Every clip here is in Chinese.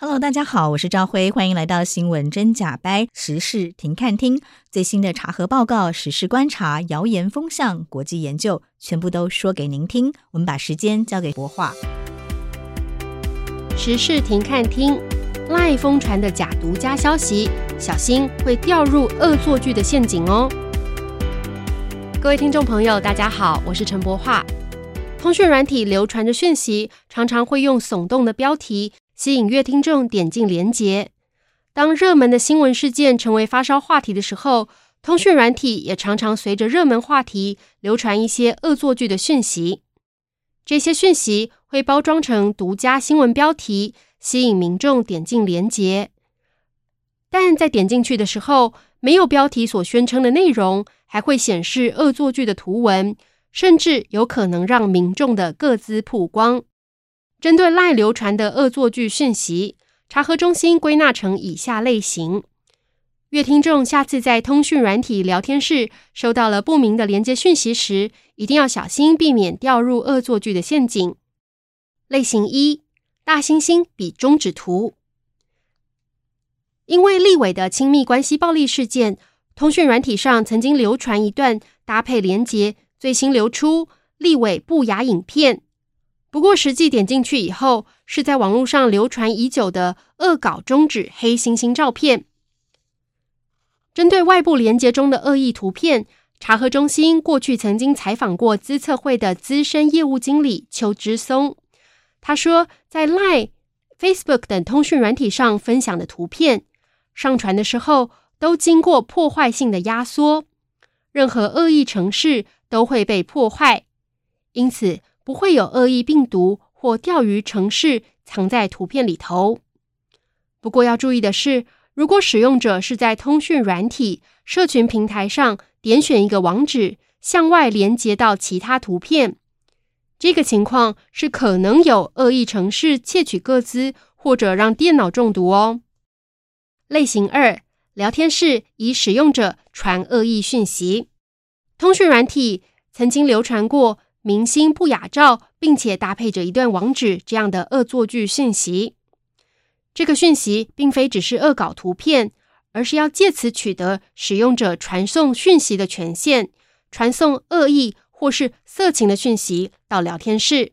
Hello，大家好，我是赵辉，欢迎来到新闻真假掰时事停看听，最新的查核报告、时事观察、谣言风向、国际研究，全部都说给您听。我们把时间交给博化。时事停看听赖疯传的假独家消息，小心会掉入恶作剧的陷阱哦。各位听众朋友，大家好，我是陈博化。通讯软体流传的讯息，常常会用耸动的标题。吸引阅听众点进连结。当热门的新闻事件成为发烧话题的时候，通讯软体也常常随着热门话题流传一些恶作剧的讯息。这些讯息会包装成独家新闻标题，吸引民众点进连结。但在点进去的时候，没有标题所宣称的内容，还会显示恶作剧的图文，甚至有可能让民众的个资曝光。针对赖流传的恶作剧讯息，查核中心归纳成以下类型：阅听众下次在通讯软体聊天室收到了不明的连接讯息时，一定要小心，避免掉入恶作剧的陷阱。类型一：大猩猩比中指图。因为立委的亲密关系暴力事件，通讯软体上曾经流传一段搭配连结最新流出立委不雅影片。不过，实际点进去以后，是在网络上流传已久的恶搞中止黑猩猩照片。针对外部连接中的恶意图片，查核中心过去曾经采访过资策会的资深业务经理邱之松。他说，在 Line、Facebook 等通讯软体上分享的图片，上传的时候都经过破坏性的压缩，任何恶意程式都会被破坏，因此，不会有恶意病毒或钓鱼程式藏在图片里头。不过要注意的是，如果使用者是在通讯软体社群平台上点选一个网址，向外连接到其他图片，这个情况是可能有恶意程式窃取个资或者让电脑中毒哦。类型二，聊天室以使用者传恶意讯息，通讯软体曾经流传过。明星不雅照，并且搭配着一段网址，这样的恶作剧讯息。这个讯息并非只是恶搞图片，而是要借此取得使用者传送讯息的权限，传送恶意或是色情的讯息到聊天室。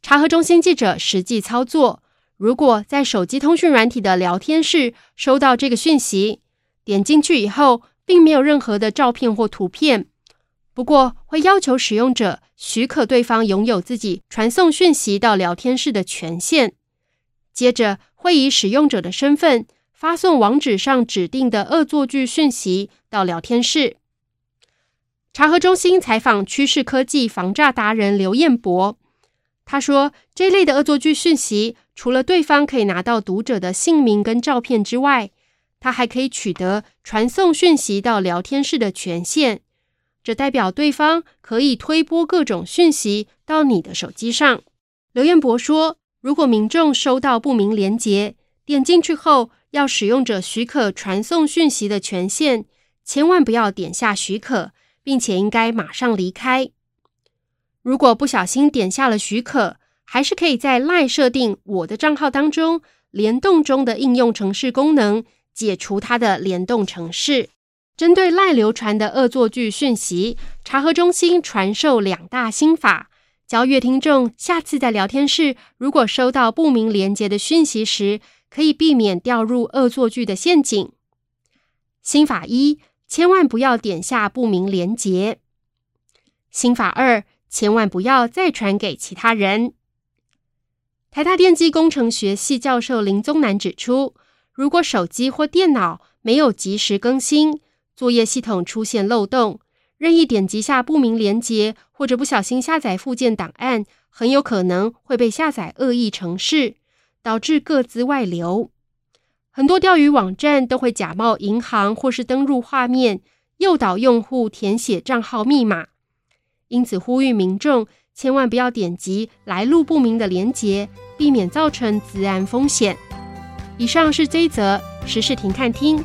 查核中心记者实际操作，如果在手机通讯软体的聊天室收到这个讯息，点进去以后，并没有任何的照片或图片。不过，会要求使用者许可对方拥有自己传送讯息到聊天室的权限。接着，会以使用者的身份发送网址上指定的恶作剧讯息到聊天室。查核中心采访趋势科技防诈达人刘彦博，他说：“这类的恶作剧讯息，除了对方可以拿到读者的姓名跟照片之外，他还可以取得传送讯息到聊天室的权限。”这代表对方可以推播各种讯息到你的手机上。刘彦博说：“如果民众收到不明连结，点进去后要使用者许可传送讯息的权限，千万不要点下许可，并且应该马上离开。如果不小心点下了许可，还是可以在 ‘Lie’ 设定我的账号当中联动中的应用程式功能，解除它的联动程式。针对赖流传的恶作剧讯息，查核中心传授两大心法，教阅听众下次在聊天室如果收到不明连结的讯息时，可以避免掉入恶作剧的陷阱。心法一：千万不要点下不明连结。心法二：千万不要再传给其他人。台大电机工程学系教授林宗南指出，如果手机或电脑没有及时更新，作业系统出现漏洞，任意点击下不明连接，或者不小心下载附件档案，很有可能会被下载恶意程式。导致个资外流，很多钓鱼网站都会假冒银行或是登入画面，诱导用户填写账号密码。因此，呼吁民众千万不要点击来路不明的连接，避免造成资安风险。以上是这一则时事停看听，